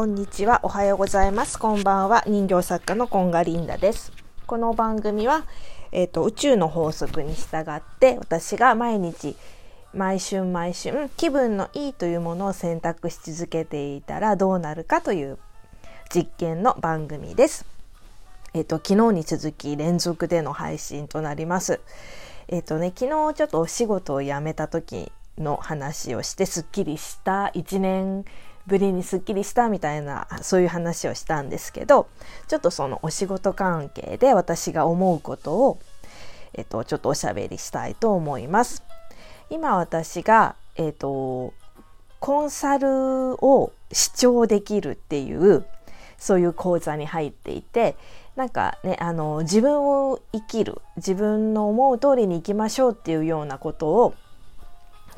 こんにちは。おはようございます。こんばんは。人形作家のコンガリンダです。この番組は、えっ、ー、と、宇宙の法則に従って、私が毎日、毎春毎春、気分のいいというものを選択し続けていたらどうなるかという実験の番組です。えっ、ー、と、昨日に続き連続での配信となります。えっ、ー、とね、昨日ちょっとお仕事を辞めた時の話をしてすっきりした1年ぶりにすっきりしたみたいなそういう話をしたんですけどちょっとそのお仕事関係で私が思うことを、えっと、ちょっとおしゃべりしたいと思います。今私が、えっと、コンサルを視聴できるっていうそういう講座に入っていてなんかねあの自分を生きる自分の思う通りに生きましょうっていうようなことを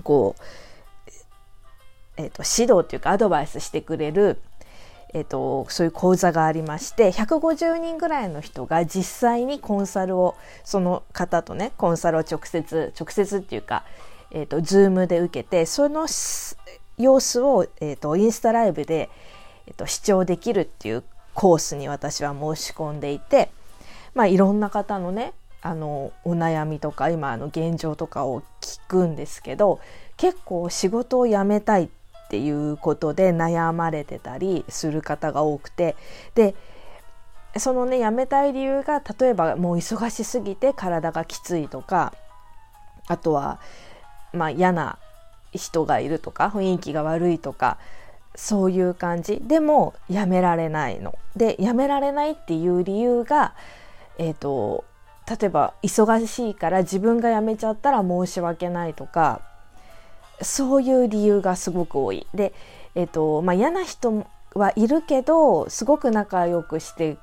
こうえーと、指導というかアドバイスしてくれる、えーと、そういう講座がありまして150人ぐらいの人が実際にコンサルをその方とねコンサルを直接直接っていうか、えーと、 Zoom で受けてその様子を、えー、とインスタライブで、えー、と視聴できるっていうコースに私は申し込んでいて、まあ、いろんな方のねあのお悩みとか今の現状とかを聞くんですけど結構仕事を辞めたいってっていうことで悩まれてたりする方が多くてでそのね辞めたい理由が例えばもう忙しすぎて体がきついとかあとはまあ嫌な人がいるとか雰囲気が悪いとかそういう感じでもやめられないの。でやめられないっていう理由がえっ、ー、と例えば忙しいから自分が辞めちゃったら申し訳ないとかそういう理由がすごく多い。で、え、ー、とまあ、嫌な人はいるけどすごく仲良くして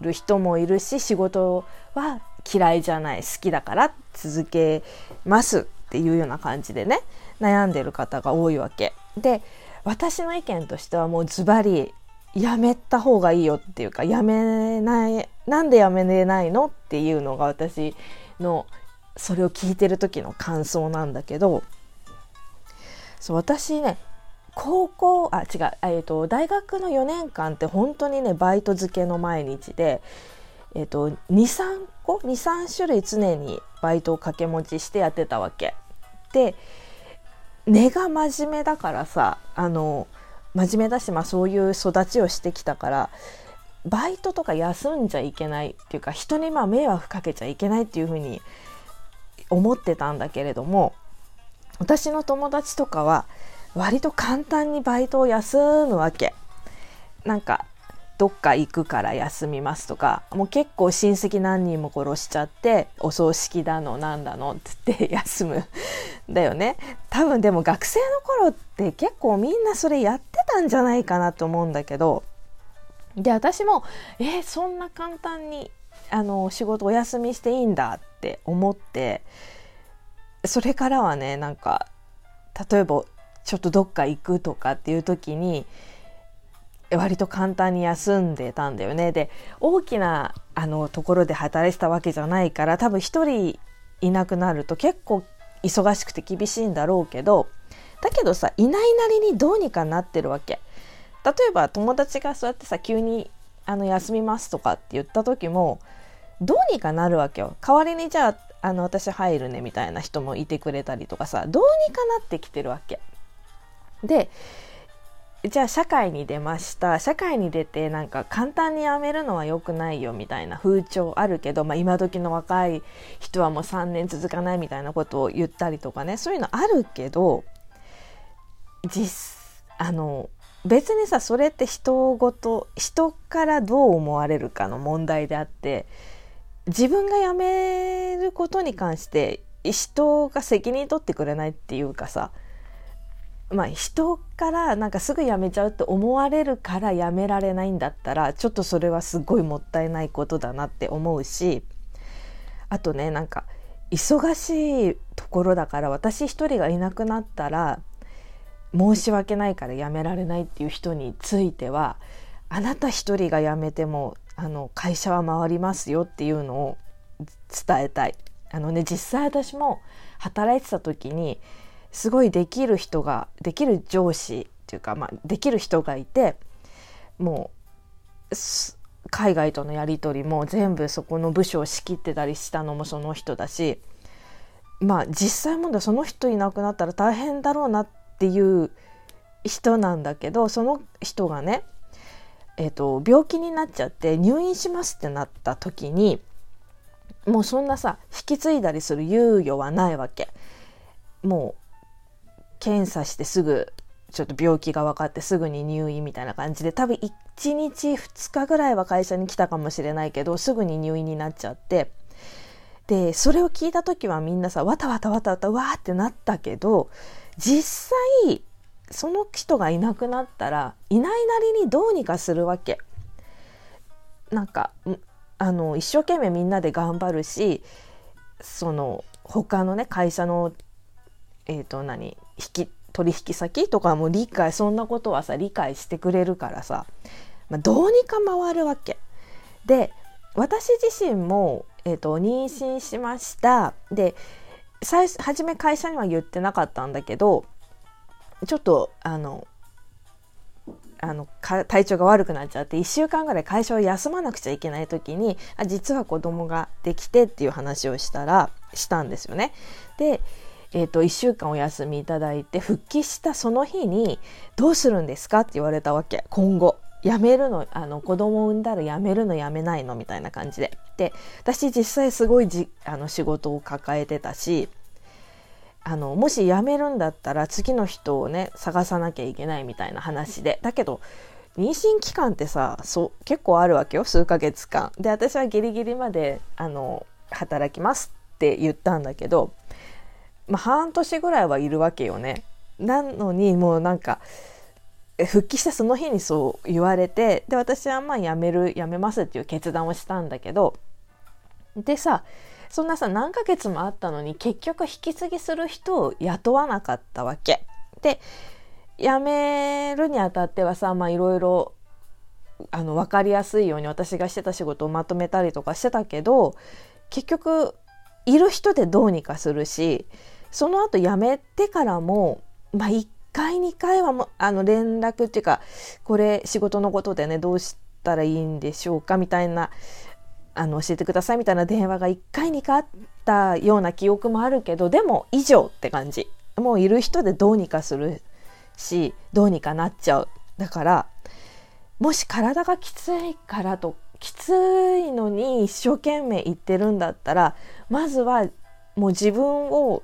る人もいるし仕事は嫌いじゃない好きだから続けますっていうような感じでね悩んでる方が多いわけ。で私の意見としてはもうズバリやめた方がいいよっていうかやめないなんでやめれないの？っていうのが私のそれを聞いてる時の感想なんだけどそう私ね高校あ違う、えーと、大学の4年間って本当にねバイト漬けの毎日で、えーと、23個23種類常にバイトを掛け持ちしてやってたわけ。で根が真面目だからさあの真面目だし、まあ、そういう育ちをしてきたからバイトとか休んじゃいけないっていうか人にまあ迷惑かけちゃいけないっていうふうに思ってたんだけれども私の友達とかは割と簡単にバイトを休むわけ。なんかどっか行くから休みますとかもう結構親戚何人も殺しちゃってお葬式だのなんだのって言って休むだよね多分でも学生の頃って結構みんなそれやってたんじゃないかなと思うんだけどで私もえー、そんな簡単にあの仕事お休みしていいんだって思ってそれからはねなんか例えばちょっとどっか行くとかっていう時に割と簡単に休んでたんだよね。で大きなあのところで働いてたわけじゃないから多分一人いなくなると結構忙しくて厳しいんだろうけどだけどさいないなりにどうにかなってるわけ。例えば友達がそうやってさ急にあの休みますとかって言った時もどうにかなるわけよ。代わりにじゃああの私入るねみたいな人もいてくれたりとかさどうにかなってきてるわけ。でじゃあ社会に出ました社会に出てなんか簡単に辞めるのは良くないよみたいな風潮あるけど、まあ、今時の若い人はもう3年続かないみたいなことを言ったりとかねそういうのあるけど実あの別にさそれって人ごと人からどう思われるかの問題であって自分が辞めることに関して人が責任取ってくれないっていうかさまあ人からなんかすぐ辞めちゃうって思われるから辞められないんだったらちょっとそれはすごいもったいないことだなって思うしあとねなんか忙しいところだから私一人がいなくなったら申し訳ないから辞められないっていう人についてはあなた一人が辞めてもあの会社は回りますよっていうのを伝えたい。あのね実際私も働いてた時にすごいできる人ができる上司っていうか、まあ、できる人がいてもう海外とのやり取りも全部そこの部署を仕切ってたりしたのもその人だしまあ実際問題その人いなくなったら大変だろうなっていう人なんだけどその人がね、えーと、病気になっちゃって入院しますってなった時にもうそんなさ引き継いだりする猶予はないわけ。もう検査してすぐちょっと病気が分かってすぐに入院みたいな感じで多分1日2日ぐらいは会社に来たかもしれないけどすぐに入院になっちゃってでそれを聞いた時はみんなさわたわたわたわたわーってなったけど実際その人がいなくなったらいないなりにどうにかするわけ。なんかあの一生懸命みんなで頑張るしその他のね会社のえっ、ー、と何引き取引先とかも理解そんなことはさ理解してくれるからさ、まあ、どうにか回るわけ。で私自身も、えーと、妊娠しましたで最初め会社には言ってなかったんだけどちょっとあのあの体調が悪くなっちゃって1週間ぐらい会社を休まなくちゃいけない時にあ実は子供ができてっていう話をしたらしたんですよね。でえーと、1週間お休みいただいて復帰したその日に「どうするんですか?」って言われたわけ今後。辞めるのあの子供を産んだら辞めるの辞めないのみたいな感じで。で私実際すごいじあの仕事を抱えてたしあのもし辞めるんだったら次の人をね探さなきゃいけないみたいな話でだけど妊娠期間ってさそう結構あるわけよ数ヶ月間。で私はギリギリまであの働きますって言ったんだけどまあ、半年ぐらいはいるわけよね。なのにもうなんか復帰したその日にそう言われてで私はまあ辞める辞めますっていう決断をしたんだけどでさそんなさ何ヶ月もあったのに結局引き継ぎする人を雇わなかったわけ。で辞めるにあたってはさまあいろいろあの分かりやすいように私がしてた仕事をまとめたりとかしてたけど結局いる人でどうにかするしその後辞めてからも、まあ、1回2回はもあの連絡っていうかこれ仕事のことでねどうしたらいいんでしょうかみたいなあの教えてくださいみたいな電話が1回2回あったような記憶もあるけどでも以上って感じもういる人でどうにかするしどうにかなっちゃうだからもし体がきついからときついのに一生懸命言ってるんだったらまずはもう自分を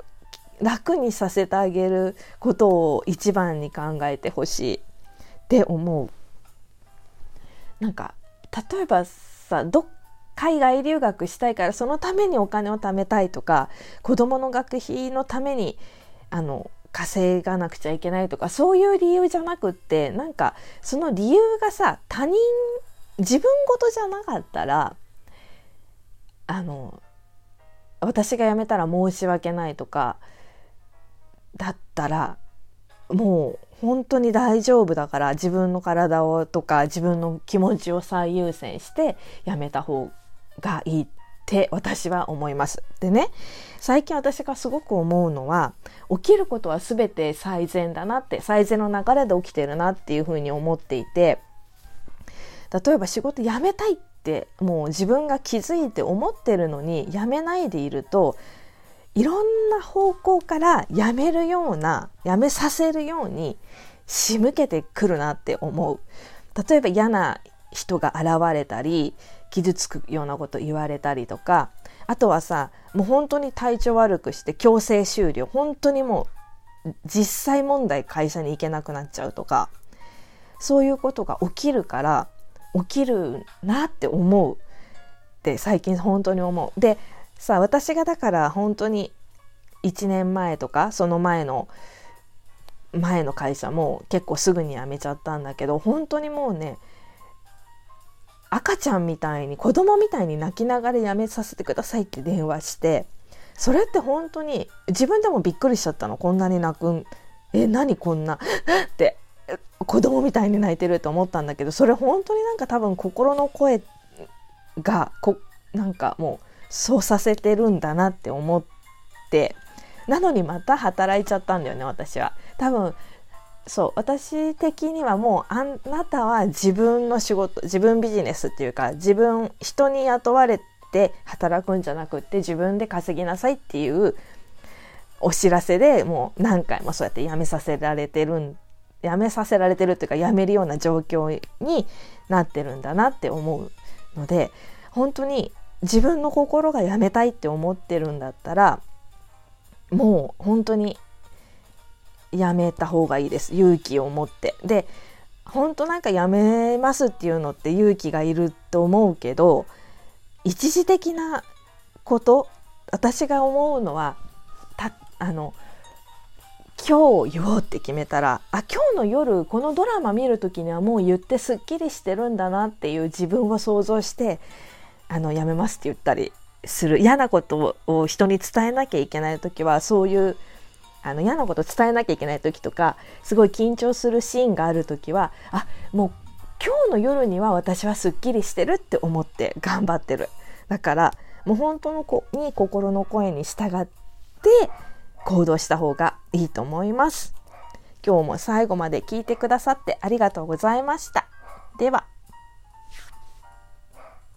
楽にさせてあげることを一番に考えてほしいって思う。なんか例えばさどっ海外留学したいからそのためにお金を貯めたいとか子どもの学費のためにあの稼がなくちゃいけないとかそういう理由じゃなくってなんかその理由がさ他人自分事じゃなかったらあの私が辞めたら申し訳ないとかだったらもう本当に大丈夫だから自分の体をとか自分の気持ちを最優先してやめた方がいいって私は思います。でね最近私がすごく思うのは起きることは全て最善だなって最善の流れで起きてるなっていうふうに思っていて例えば仕事辞めたいってもう自分が気づいて思ってるのに辞めないでいるといろんな方向からやめるようなやめさせるように仕向けてくるなって思う例えば嫌な人が現れたり傷つくようなこと言われたりとかあとはさもう本当に体調悪くして強制終了本当にもう実際問題会社に行けなくなっちゃうとかそういうことが起きるから起きるなって思うって最近本当に思う。でさ私がだから本当に1年前とかその前の前の会社も結構すぐに辞めちゃったんだけど本当にもうね赤ちゃんみたいに子供みたいに泣きながら辞めさせてくださいって電話してそれって本当に自分でもびっくりしちゃったの。こんなに泣くん。え何こんな？って子供みたいに泣いてると思ったんだけどそれ本当になんか多分心の声がこなんかもうそうさせてるんだなって思ってなのにまた働いちゃったんだよね私は。多分そう私的にはもうあなたは自分の仕事自分ビジネスっていうか自分人に雇われて働くんじゃなくって自分で稼ぎなさいっていうお知らせでもう何回もそうやって辞めさせられてるん辞めさせられてるっていうか辞めるような状況になってるんだなって思うので本当に自分の心が辞めたいって思ってるんだったらもう本当にやめた方がいいです。勇気を持って。で本当なんかやめますっていうのって勇気がいると思うけど一時的なこと私が思うのはたあの今日言おうって決めたらあ今日の夜このドラマ見る時にはもう言ってすっきりしてるんだなっていう自分を想像してあのやめますって言ったりする。嫌なことを人に伝えなきゃいけない時はそういうあの嫌なこと伝えなきゃいけない時とかすごい緊張するシーンがある時はあもう今日の夜には私はすっきりしてるって思って頑張ってる。だからもう本当の子に心の声に従って行動した方がいいと思います。今日も最後まで聞いてくださってありがとうございました。では。